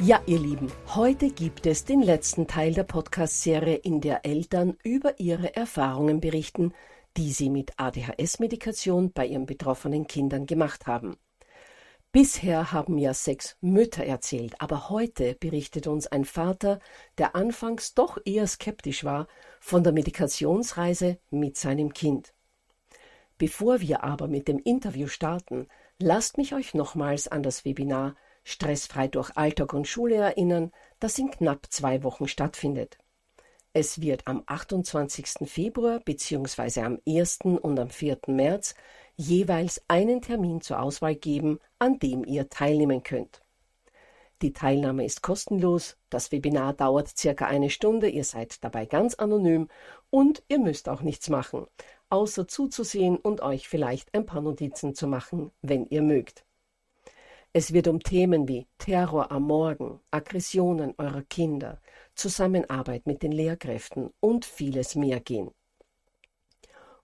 Ja, ihr Lieben, heute gibt es den letzten Teil der Podcast-Serie, in der Eltern über ihre Erfahrungen berichten, die sie mit ADHS-Medikation bei ihren betroffenen Kindern gemacht haben. Bisher haben ja sechs Mütter erzählt, aber heute berichtet uns ein Vater, der anfangs doch eher skeptisch war, von der Medikationsreise mit seinem Kind. Bevor wir aber mit dem Interview starten, lasst mich euch nochmals an das Webinar stressfrei durch Alltag und Schule erinnern, das in knapp zwei Wochen stattfindet. Es wird am 28. Februar bzw. am 1. und am 4. März jeweils einen Termin zur Auswahl geben, an dem ihr teilnehmen könnt. Die Teilnahme ist kostenlos, das Webinar dauert circa eine Stunde, ihr seid dabei ganz anonym und ihr müsst auch nichts machen, außer zuzusehen und euch vielleicht ein paar Notizen zu machen, wenn ihr mögt. Es wird um Themen wie Terror am Morgen, Aggressionen eurer Kinder, Zusammenarbeit mit den Lehrkräften und vieles mehr gehen.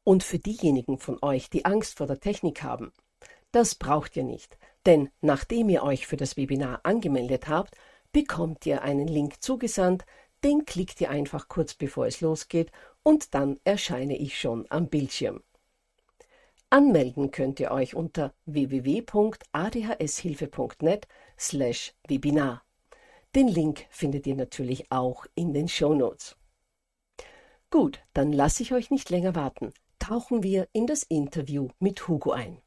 Und für diejenigen von euch, die Angst vor der Technik haben, das braucht ihr nicht, denn nachdem ihr euch für das Webinar angemeldet habt, bekommt ihr einen Link zugesandt, den klickt ihr einfach kurz bevor es losgeht und dann erscheine ich schon am Bildschirm. Anmelden könnt ihr euch unter www.adhshilfe.net slash Webinar. Den Link findet ihr natürlich auch in den Shownotes. Gut, dann lasse ich euch nicht länger warten. Tauchen wir in das Interview mit Hugo ein.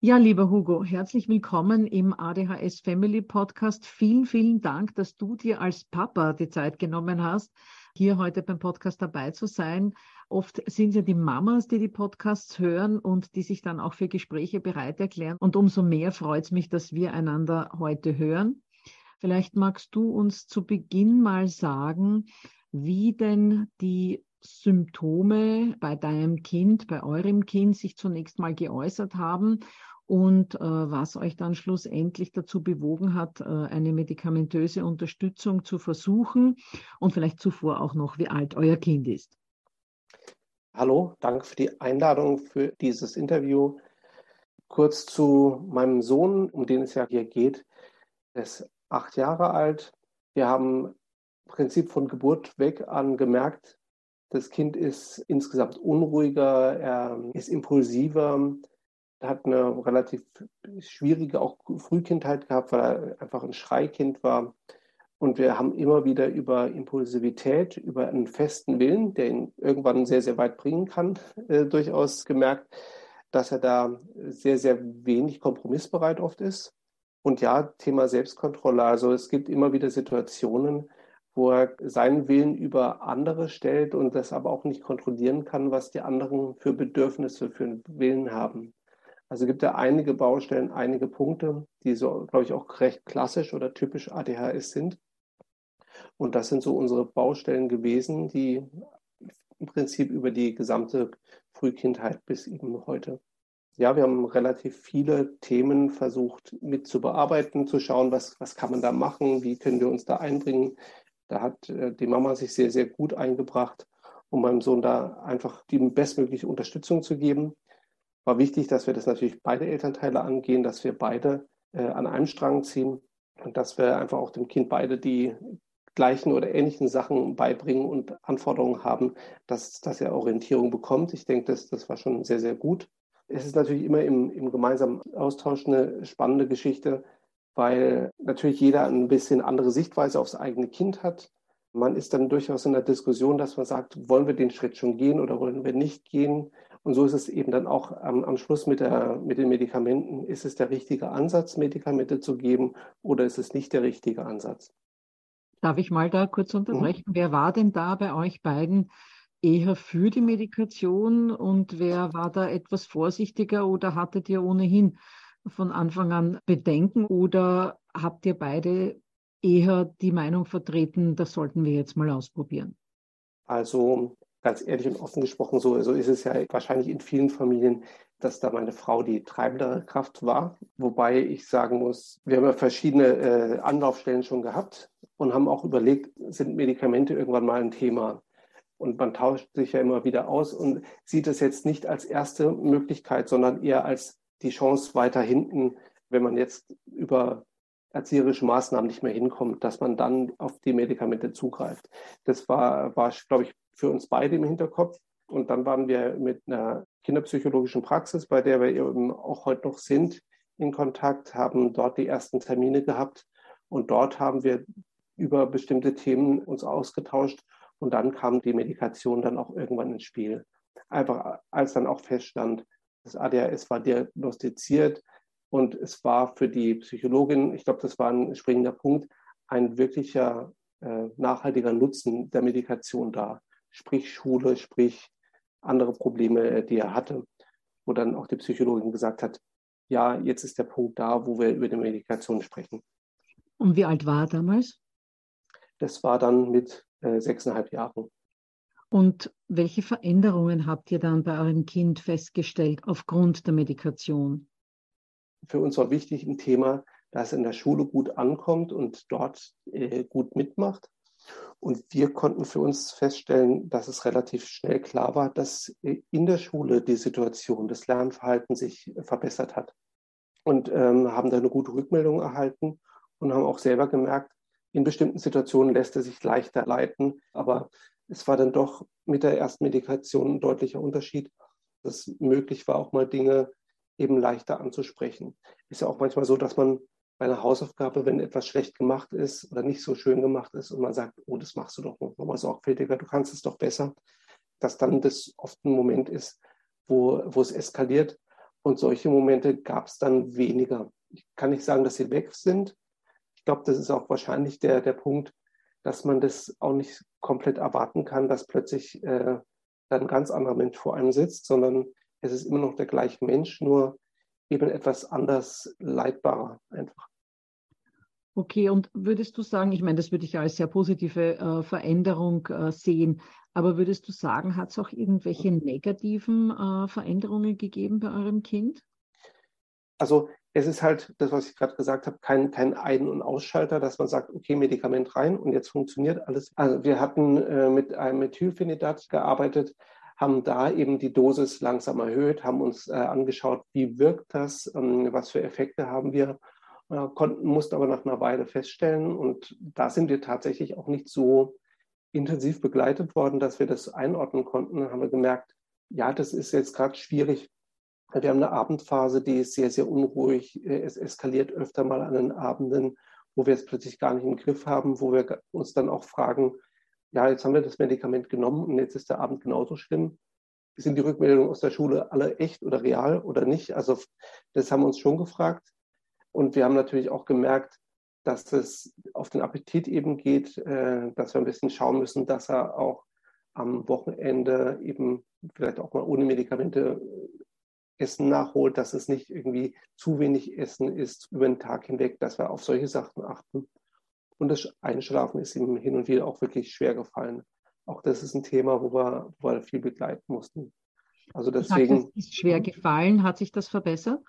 Ja, lieber Hugo, herzlich willkommen im ADHS Family Podcast. Vielen, vielen Dank, dass du dir als Papa die Zeit genommen hast, hier heute beim Podcast dabei zu sein. Oft sind es ja die Mamas, die die Podcasts hören und die sich dann auch für Gespräche bereit erklären. Und umso mehr freut es mich, dass wir einander heute hören. Vielleicht magst du uns zu Beginn mal sagen, wie denn die Symptome bei deinem Kind, bei eurem Kind sich zunächst mal geäußert haben und äh, was euch dann schlussendlich dazu bewogen hat, äh, eine medikamentöse Unterstützung zu versuchen und vielleicht zuvor auch noch, wie alt euer Kind ist. Hallo, danke für die Einladung für dieses Interview. Kurz zu meinem Sohn, um den es ja hier geht. Er ist acht Jahre alt. Wir haben im Prinzip von Geburt weg an gemerkt, das Kind ist insgesamt unruhiger, er ist impulsiver, hat eine relativ schwierige auch Frühkindheit gehabt, weil er einfach ein Schreikind war. Und wir haben immer wieder über Impulsivität, über einen festen Willen, der ihn irgendwann sehr, sehr weit bringen kann, äh, durchaus gemerkt, dass er da sehr, sehr wenig kompromissbereit oft ist. Und ja, Thema Selbstkontrolle. Also es gibt immer wieder Situationen, wo er seinen Willen über andere stellt und das aber auch nicht kontrollieren kann, was die anderen für Bedürfnisse, für einen Willen haben. Also gibt ja einige Baustellen, einige Punkte, die so, glaube ich, auch recht klassisch oder typisch ADHS sind. Und das sind so unsere Baustellen gewesen, die im Prinzip über die gesamte Frühkindheit bis eben heute. Ja, wir haben relativ viele Themen versucht mit zu bearbeiten, zu schauen, was, was kann man da machen, wie können wir uns da einbringen. Da hat äh, die Mama sich sehr, sehr gut eingebracht, um meinem Sohn da einfach die bestmögliche Unterstützung zu geben. War wichtig, dass wir das natürlich beide Elternteile angehen, dass wir beide äh, an einem Strang ziehen und dass wir einfach auch dem Kind beide die gleichen oder ähnlichen Sachen beibringen und Anforderungen haben, dass, dass er Orientierung bekommt. Ich denke, das, das war schon sehr, sehr gut. Es ist natürlich immer im, im gemeinsamen Austausch eine spannende Geschichte, weil natürlich jeder ein bisschen andere Sichtweise aufs eigene Kind hat. Man ist dann durchaus in der Diskussion, dass man sagt, wollen wir den Schritt schon gehen oder wollen wir nicht gehen? Und so ist es eben dann auch am, am Schluss mit, der, mit den Medikamenten. Ist es der richtige Ansatz, Medikamente zu geben oder ist es nicht der richtige Ansatz? Darf ich mal da kurz unterbrechen? Mhm. Wer war denn da bei euch beiden eher für die Medikation und wer war da etwas vorsichtiger oder hattet ihr ohnehin von Anfang an Bedenken oder habt ihr beide eher die Meinung vertreten, das sollten wir jetzt mal ausprobieren? Also ganz ehrlich und offen gesprochen, so, so ist es ja wahrscheinlich in vielen Familien, dass da meine Frau die treibendere Kraft war. Wobei ich sagen muss, wir haben ja verschiedene äh, Anlaufstellen schon gehabt und haben auch überlegt, sind Medikamente irgendwann mal ein Thema? Und man tauscht sich ja immer wieder aus und sieht es jetzt nicht als erste Möglichkeit, sondern eher als die Chance weiter hinten, wenn man jetzt über erzieherische Maßnahmen nicht mehr hinkommt, dass man dann auf die Medikamente zugreift. Das war, war glaube ich, für uns beide im Hinterkopf. Und dann waren wir mit einer kinderpsychologischen Praxis, bei der wir eben auch heute noch sind, in Kontakt, haben dort die ersten Termine gehabt. Und dort haben wir über bestimmte Themen uns ausgetauscht. Und dann kam die Medikation dann auch irgendwann ins Spiel. Einfach als dann auch feststand, das ADHS war diagnostiziert und es war für die Psychologin, ich glaube, das war ein springender Punkt, ein wirklicher äh, nachhaltiger Nutzen der Medikation da. Sprich Schule, sprich andere Probleme, die er hatte, wo dann auch die Psychologin gesagt hat, ja, jetzt ist der Punkt da, wo wir über die Medikation sprechen. Und wie alt war er damals? Das war dann mit äh, sechseinhalb Jahren. Und welche Veränderungen habt ihr dann bei eurem Kind festgestellt aufgrund der Medikation? Für uns war wichtig ein Thema, das in der Schule gut ankommt und dort äh, gut mitmacht. Und wir konnten für uns feststellen, dass es relativ schnell klar war, dass äh, in der Schule die Situation, das Lernverhalten sich verbessert hat. Und ähm, haben da eine gute Rückmeldung erhalten und haben auch selber gemerkt, in bestimmten Situationen lässt er sich leichter leiten, aber es war dann doch mit der ersten Medikation ein deutlicher Unterschied, dass es möglich war, auch mal Dinge eben leichter anzusprechen. Ist ja auch manchmal so, dass man bei einer Hausaufgabe, wenn etwas schlecht gemacht ist oder nicht so schön gemacht ist und man sagt, oh, das machst du doch noch mal sorgfältiger, du kannst es doch besser, dass dann das oft ein Moment ist, wo, wo es eskaliert. Und solche Momente gab es dann weniger. Ich kann nicht sagen, dass sie weg sind, ich glaube, das ist auch wahrscheinlich der, der Punkt, dass man das auch nicht komplett erwarten kann, dass plötzlich äh, ein ganz anderer Mensch vor einem sitzt, sondern es ist immer noch der gleiche Mensch, nur eben etwas anders leitbarer einfach. Okay, und würdest du sagen, ich meine, das würde ich als sehr positive äh, Veränderung äh, sehen, aber würdest du sagen, hat es auch irgendwelche negativen äh, Veränderungen gegeben bei eurem Kind? Also es ist halt das, was ich gerade gesagt habe, kein, kein Ein- und Ausschalter, dass man sagt, okay, Medikament rein und jetzt funktioniert alles. Also wir hatten äh, mit einem Methylphenidat gearbeitet, haben da eben die Dosis langsam erhöht, haben uns äh, angeschaut, wie wirkt das, ähm, was für Effekte haben wir, konnten, mussten aber nach einer Weile feststellen und da sind wir tatsächlich auch nicht so intensiv begleitet worden, dass wir das einordnen konnten. Dann haben wir gemerkt, ja, das ist jetzt gerade schwierig, wir haben eine Abendphase, die ist sehr, sehr unruhig. Es eskaliert öfter mal an den Abenden, wo wir es plötzlich gar nicht im Griff haben, wo wir uns dann auch fragen, ja, jetzt haben wir das Medikament genommen und jetzt ist der Abend genauso schlimm. Sind die Rückmeldungen aus der Schule alle echt oder real oder nicht? Also das haben wir uns schon gefragt. Und wir haben natürlich auch gemerkt, dass es auf den Appetit eben geht, äh, dass wir ein bisschen schauen müssen, dass er auch am Wochenende eben vielleicht auch mal ohne Medikamente Essen nachholt, dass es nicht irgendwie zu wenig Essen ist über den Tag hinweg, dass wir auf solche Sachen achten. Und das Einschlafen ist ihm hin und wieder auch wirklich schwer gefallen. Auch das ist ein Thema, wo wir, wo wir viel begleiten mussten. Also deswegen. Es ist schwer gefallen. Hat sich das verbessert?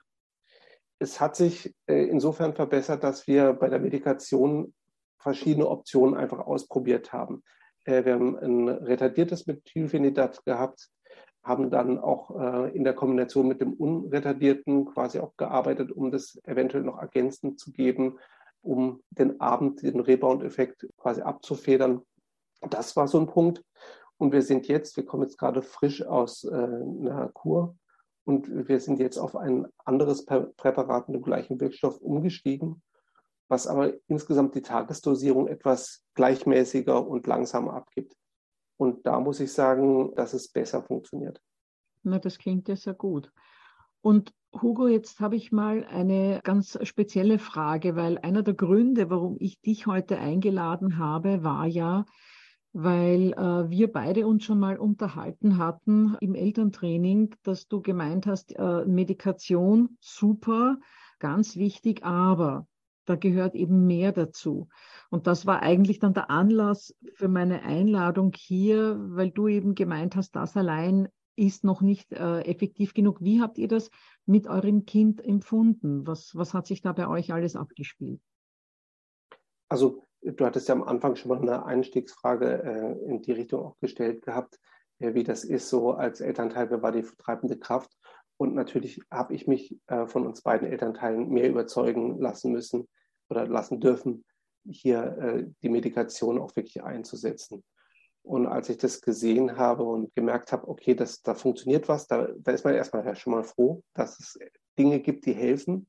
Es hat sich äh, insofern verbessert, dass wir bei der Medikation verschiedene Optionen einfach ausprobiert haben. Äh, wir haben ein retardiertes Methylphenidat gehabt, haben dann auch äh, in der Kombination mit dem unretardierten quasi auch gearbeitet, um das eventuell noch ergänzend zu geben, um den Abend, den Rebound-Effekt quasi abzufedern. Das war so ein Punkt. Und wir sind jetzt, wir kommen jetzt gerade frisch aus einer Kur und wir sind jetzt auf ein anderes Präparat mit dem gleichen Wirkstoff umgestiegen, was aber insgesamt die Tagesdosierung etwas gleichmäßiger und langsamer abgibt. Und da muss ich sagen, dass es besser funktioniert. Na, das klingt ja sehr gut. Und Hugo, jetzt habe ich mal eine ganz spezielle Frage, weil einer der Gründe, warum ich dich heute eingeladen habe, war ja, weil äh, wir beide uns schon mal unterhalten hatten im Elterntraining, dass du gemeint hast, äh, Medikation super, ganz wichtig, aber da gehört eben mehr dazu. Und das war eigentlich dann der Anlass für meine Einladung hier, weil du eben gemeint hast, das allein ist noch nicht äh, effektiv genug. Wie habt ihr das mit eurem Kind empfunden? Was, was hat sich da bei euch alles abgespielt? Also Du hattest ja am Anfang schon mal eine Einstiegsfrage äh, in die Richtung auch gestellt gehabt, äh, wie das ist, so als Elternteil, wer war die treibende Kraft? Und natürlich habe ich mich äh, von uns beiden Elternteilen mehr überzeugen lassen müssen oder lassen dürfen, hier äh, die Medikation auch wirklich einzusetzen. Und als ich das gesehen habe und gemerkt habe, okay, das, da funktioniert was, da, da ist man erstmal schon mal froh, dass es Dinge gibt, die helfen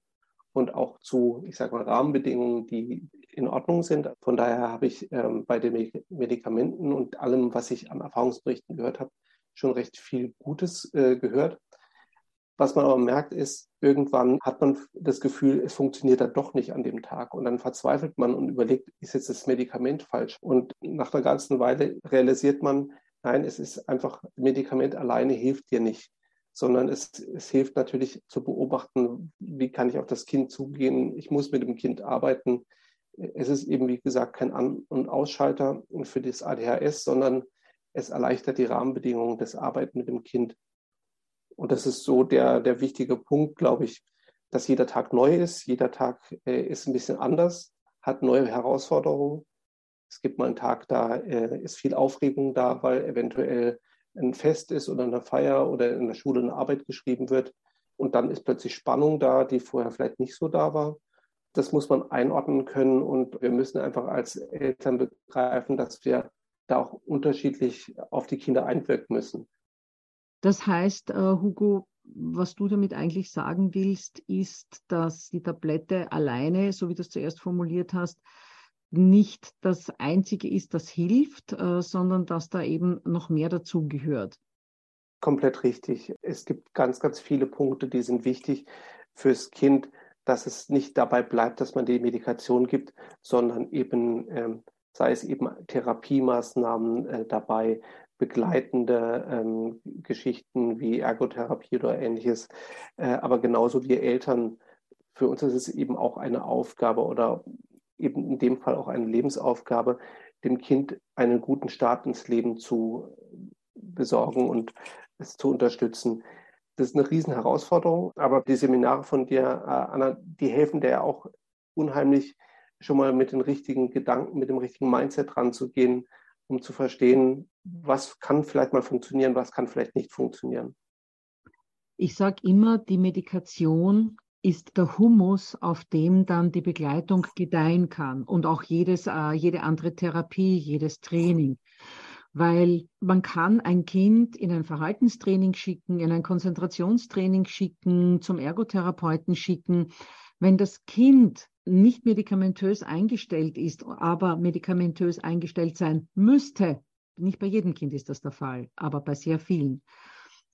und auch zu, ich sage mal, Rahmenbedingungen, die in Ordnung sind. Von daher habe ich ähm, bei den Medikamenten und allem, was ich an Erfahrungsberichten gehört habe, schon recht viel Gutes äh, gehört. Was man aber merkt, ist, irgendwann hat man das Gefühl, es funktioniert dann doch nicht an dem Tag. Und dann verzweifelt man und überlegt, ist jetzt das Medikament falsch? Und nach einer ganzen Weile realisiert man, nein, es ist einfach, Medikament alleine hilft dir nicht sondern es, es hilft natürlich zu beobachten, wie kann ich auf das Kind zugehen. Ich muss mit dem Kind arbeiten. Es ist eben, wie gesagt, kein An- und Ausschalter für das ADHS, sondern es erleichtert die Rahmenbedingungen des Arbeiten mit dem Kind. Und das ist so der, der wichtige Punkt, glaube ich, dass jeder Tag neu ist. Jeder Tag äh, ist ein bisschen anders, hat neue Herausforderungen. Es gibt mal einen Tag, da äh, ist viel Aufregung da, weil eventuell ein Fest ist oder eine Feier oder in der Schule eine Arbeit geschrieben wird. Und dann ist plötzlich Spannung da, die vorher vielleicht nicht so da war. Das muss man einordnen können und wir müssen einfach als Eltern begreifen, dass wir da auch unterschiedlich auf die Kinder einwirken müssen. Das heißt, äh, Hugo, was du damit eigentlich sagen willst, ist, dass die Tablette alleine, so wie du es zuerst formuliert hast, nicht das Einzige ist, das hilft, äh, sondern dass da eben noch mehr dazu gehört. Komplett richtig. Es gibt ganz, ganz viele Punkte, die sind wichtig fürs Kind, dass es nicht dabei bleibt, dass man die Medikation gibt, sondern eben, ähm, sei es eben Therapiemaßnahmen äh, dabei, begleitende ähm, Geschichten wie Ergotherapie oder ähnliches. Äh, aber genauso wir Eltern, für uns ist es eben auch eine Aufgabe oder eben in dem Fall auch eine Lebensaufgabe, dem Kind einen guten Start ins Leben zu besorgen und es zu unterstützen. Das ist eine Riesenherausforderung, aber die Seminare von dir, äh, Anna, die helfen dir ja auch unheimlich, schon mal mit den richtigen Gedanken, mit dem richtigen Mindset ranzugehen, um zu verstehen, was kann vielleicht mal funktionieren, was kann vielleicht nicht funktionieren. Ich sage immer, die Medikation ist der Humus, auf dem dann die Begleitung gedeihen kann und auch jedes, äh, jede andere Therapie, jedes Training. Weil man kann ein Kind in ein Verhaltenstraining schicken, in ein Konzentrationstraining schicken, zum Ergotherapeuten schicken. Wenn das Kind nicht medikamentös eingestellt ist, aber medikamentös eingestellt sein müsste, nicht bei jedem Kind ist das der Fall, aber bei sehr vielen,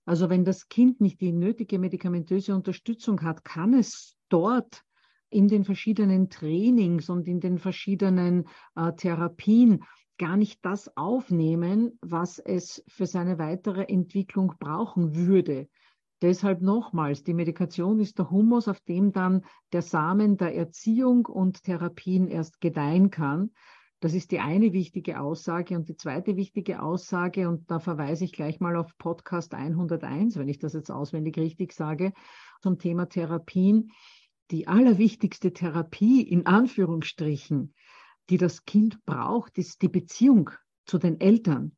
also wenn das Kind nicht die nötige medikamentöse Unterstützung hat, kann es dort in den verschiedenen Trainings und in den verschiedenen äh, Therapien gar nicht das aufnehmen, was es für seine weitere Entwicklung brauchen würde. Deshalb nochmals, die Medikation ist der Humus, auf dem dann der Samen der Erziehung und Therapien erst gedeihen kann. Das ist die eine wichtige Aussage. Und die zweite wichtige Aussage, und da verweise ich gleich mal auf Podcast 101, wenn ich das jetzt auswendig richtig sage, zum Thema Therapien. Die allerwichtigste Therapie in Anführungsstrichen, die das Kind braucht, ist die Beziehung zu den Eltern.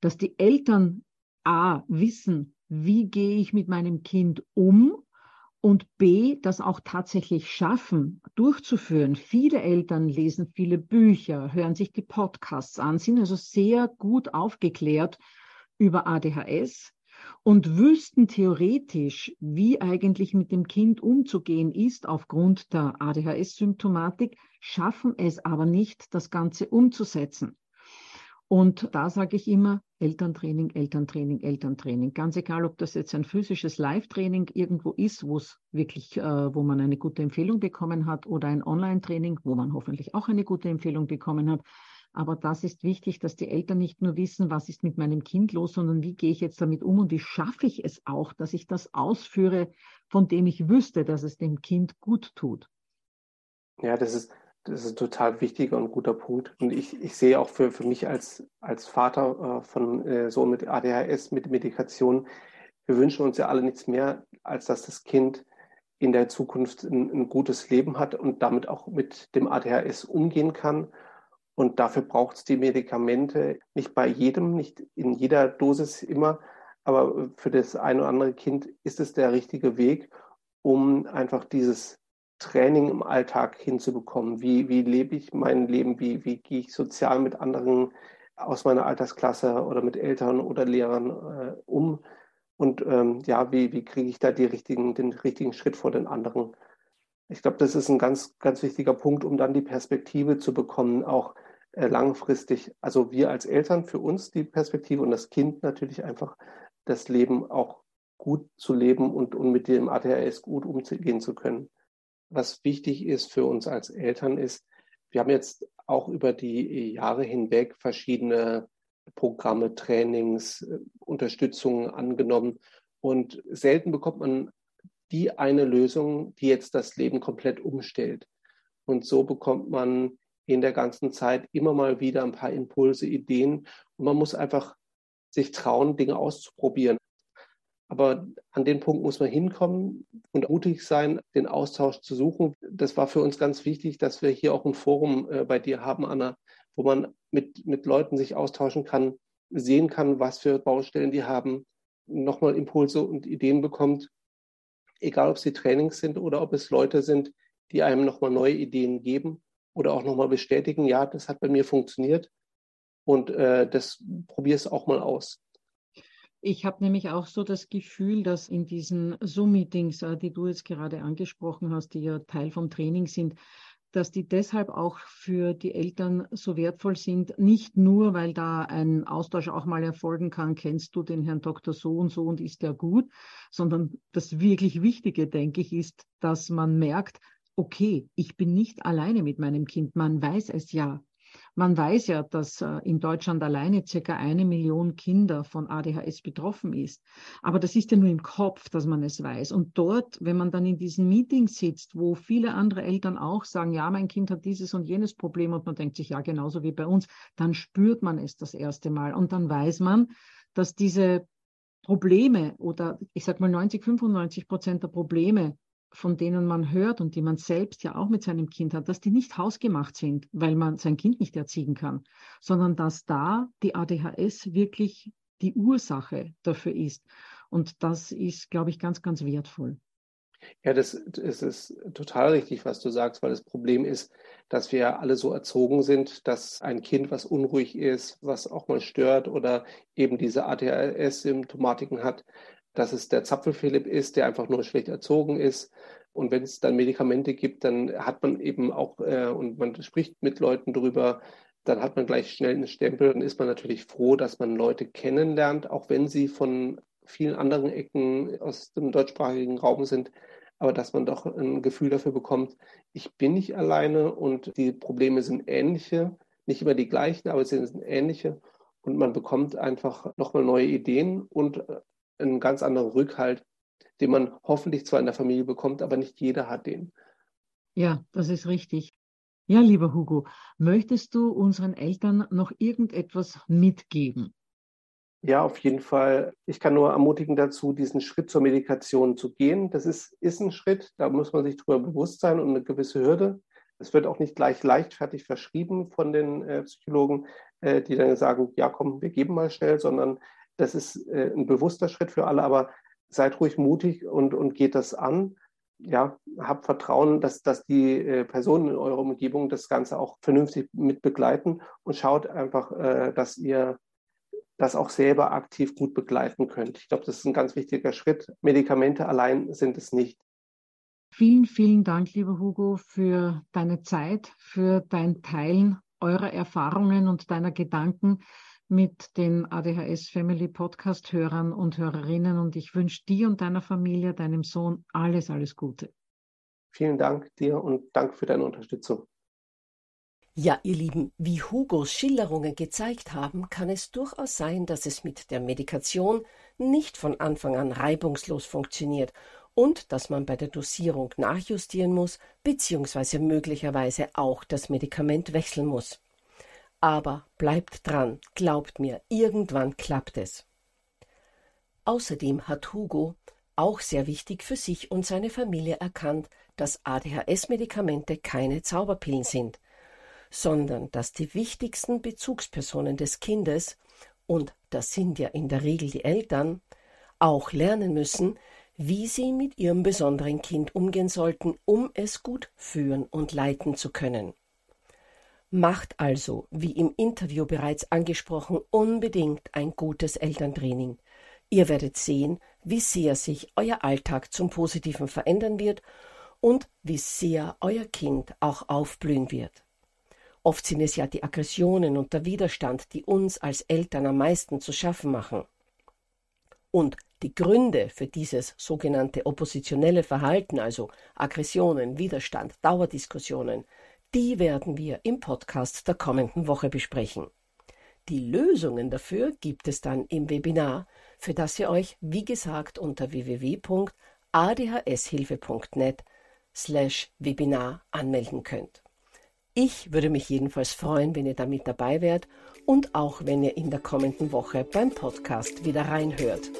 Dass die Eltern A wissen, wie gehe ich mit meinem Kind um und B, das auch tatsächlich schaffen, durchzuführen. Viele Eltern lesen viele Bücher, hören sich die Podcasts an, sind also sehr gut aufgeklärt über ADHS und wüssten theoretisch, wie eigentlich mit dem Kind umzugehen ist aufgrund der ADHS-Symptomatik, schaffen es aber nicht, das Ganze umzusetzen. Und da sage ich immer, Elterntraining, Elterntraining, Elterntraining. Ganz egal, ob das jetzt ein physisches Live-Training irgendwo ist, wo es wirklich, äh, wo man eine gute Empfehlung bekommen hat, oder ein Online-Training, wo man hoffentlich auch eine gute Empfehlung bekommen hat. Aber das ist wichtig, dass die Eltern nicht nur wissen, was ist mit meinem Kind los, sondern wie gehe ich jetzt damit um und wie schaffe ich es auch, dass ich das ausführe, von dem ich wüsste, dass es dem Kind gut tut. Ja, das ist, das ist ein total wichtiger und guter Punkt. Und ich, ich sehe auch für, für mich als, als Vater äh, von äh, Sohn mit ADHS, mit Medikation, wir wünschen uns ja alle nichts mehr, als dass das Kind in der Zukunft ein, ein gutes Leben hat und damit auch mit dem ADHS umgehen kann. Und dafür braucht es die Medikamente nicht bei jedem, nicht in jeder Dosis immer, aber für das eine oder andere Kind ist es der richtige Weg, um einfach dieses Training im Alltag hinzubekommen. Wie, wie lebe ich mein Leben? Wie, wie gehe ich sozial mit anderen aus meiner Altersklasse oder mit Eltern oder Lehrern äh, um? Und ähm, ja, wie, wie kriege ich da die richtigen, den richtigen Schritt vor den anderen? Ich glaube, das ist ein ganz, ganz wichtiger Punkt, um dann die Perspektive zu bekommen, auch äh, langfristig. Also wir als Eltern für uns die Perspektive und das Kind natürlich einfach das Leben auch gut zu leben und, und mit dem ADHS gut umgehen zu können was wichtig ist für uns als Eltern ist, wir haben jetzt auch über die Jahre hinweg verschiedene Programme, Trainings, äh, Unterstützungen angenommen und selten bekommt man die eine Lösung, die jetzt das Leben komplett umstellt. Und so bekommt man in der ganzen Zeit immer mal wieder ein paar Impulse, Ideen und man muss einfach sich trauen, Dinge auszuprobieren. Aber an den Punkt muss man hinkommen und mutig sein, den Austausch zu suchen. Das war für uns ganz wichtig, dass wir hier auch ein Forum äh, bei dir haben, Anna, wo man mit, mit Leuten sich austauschen kann, sehen kann, was für Baustellen die haben, nochmal Impulse und Ideen bekommt. Egal, ob es die Trainings sind oder ob es Leute sind, die einem nochmal neue Ideen geben oder auch nochmal bestätigen, ja, das hat bei mir funktioniert und äh, das probier es auch mal aus. Ich habe nämlich auch so das Gefühl, dass in diesen Zoom-Meetings, äh, die du jetzt gerade angesprochen hast, die ja Teil vom Training sind, dass die deshalb auch für die Eltern so wertvoll sind, nicht nur, weil da ein Austausch auch mal erfolgen kann, kennst du den Herrn Dr. so und so und ist der gut, sondern das wirklich Wichtige, denke ich, ist, dass man merkt, okay, ich bin nicht alleine mit meinem Kind. Man weiß es ja. Man weiß ja, dass äh, in Deutschland alleine circa eine Million Kinder von ADHS betroffen ist. Aber das ist ja nur im Kopf, dass man es weiß. Und dort, wenn man dann in diesen Meetings sitzt, wo viele andere Eltern auch sagen, ja, mein Kind hat dieses und jenes Problem und man denkt sich, ja, genauso wie bei uns, dann spürt man es das erste Mal. Und dann weiß man, dass diese Probleme oder ich sag mal 90, 95 Prozent der Probleme, von denen man hört und die man selbst ja auch mit seinem Kind hat, dass die nicht hausgemacht sind, weil man sein Kind nicht erziehen kann, sondern dass da die ADHS wirklich die Ursache dafür ist. Und das ist, glaube ich, ganz, ganz wertvoll. Ja, das, das ist total richtig, was du sagst, weil das Problem ist, dass wir alle so erzogen sind, dass ein Kind, was unruhig ist, was auch mal stört oder eben diese ADHS-Symptomatiken hat, dass es der Zapfelphilipp ist, der einfach nur schlecht erzogen ist. Und wenn es dann Medikamente gibt, dann hat man eben auch, äh, und man spricht mit Leuten drüber, dann hat man gleich schnell einen Stempel. Dann ist man natürlich froh, dass man Leute kennenlernt, auch wenn sie von vielen anderen Ecken aus dem deutschsprachigen Raum sind. aber dass man doch ein Gefühl dafür bekommt, ich bin nicht alleine und die Probleme sind ähnliche, nicht immer die gleichen, aber sie sind ähnliche und man bekommt einfach nochmal neue Ideen und äh, einen ganz anderen Rückhalt, den man hoffentlich zwar in der Familie bekommt, aber nicht jeder hat den. Ja, das ist richtig. Ja, lieber Hugo, möchtest du unseren Eltern noch irgendetwas mitgeben? Ja, auf jeden Fall. Ich kann nur ermutigen dazu, diesen Schritt zur Medikation zu gehen. Das ist, ist ein Schritt, da muss man sich darüber bewusst sein und eine gewisse Hürde. Es wird auch nicht gleich leichtfertig verschrieben von den äh, Psychologen, äh, die dann sagen, ja komm, wir geben mal schnell, sondern das ist äh, ein bewusster Schritt für alle. Aber seid ruhig mutig und, und geht das an ja, habt Vertrauen, dass, dass die äh, Personen in eurer Umgebung das Ganze auch vernünftig mit begleiten und schaut einfach, äh, dass ihr das auch selber aktiv gut begleiten könnt. Ich glaube, das ist ein ganz wichtiger Schritt. Medikamente allein sind es nicht. Vielen, vielen Dank, lieber Hugo, für deine Zeit, für dein Teilen eurer Erfahrungen und deiner Gedanken mit den ADHS Family Podcast Hörern und Hörerinnen und ich wünsche dir und deiner Familie, deinem Sohn alles, alles Gute. Vielen Dank dir und Dank für deine Unterstützung. Ja, ihr Lieben, wie Hugos Schilderungen gezeigt haben, kann es durchaus sein, dass es mit der Medikation nicht von Anfang an reibungslos funktioniert und dass man bei der Dosierung nachjustieren muss, beziehungsweise möglicherweise auch das Medikament wechseln muss. Aber bleibt dran, glaubt mir, irgendwann klappt es. Außerdem hat Hugo, auch sehr wichtig für sich und seine Familie erkannt, dass ADHS-Medikamente keine Zauberpillen sind, sondern dass die wichtigsten Bezugspersonen des Kindes, und das sind ja in der Regel die Eltern, auch lernen müssen, wie sie mit ihrem besonderen Kind umgehen sollten, um es gut führen und leiten zu können. Macht also, wie im Interview bereits angesprochen, unbedingt ein gutes Elterntraining. Ihr werdet sehen, wie sehr sich euer Alltag zum Positiven verändern wird und wie sehr euer Kind auch aufblühen wird. Oft sind es ja die Aggressionen und der Widerstand, die uns als Eltern am meisten zu schaffen machen. Und die Gründe für dieses sogenannte oppositionelle Verhalten, also Aggressionen, Widerstand, Dauerdiskussionen, die werden wir im Podcast der kommenden Woche besprechen. Die Lösungen dafür gibt es dann im Webinar, für das ihr euch, wie gesagt, unter www.adhshilfe.net slash Webinar anmelden könnt. Ich würde mich jedenfalls freuen, wenn ihr damit dabei wärt und auch wenn ihr in der kommenden Woche beim Podcast wieder reinhört.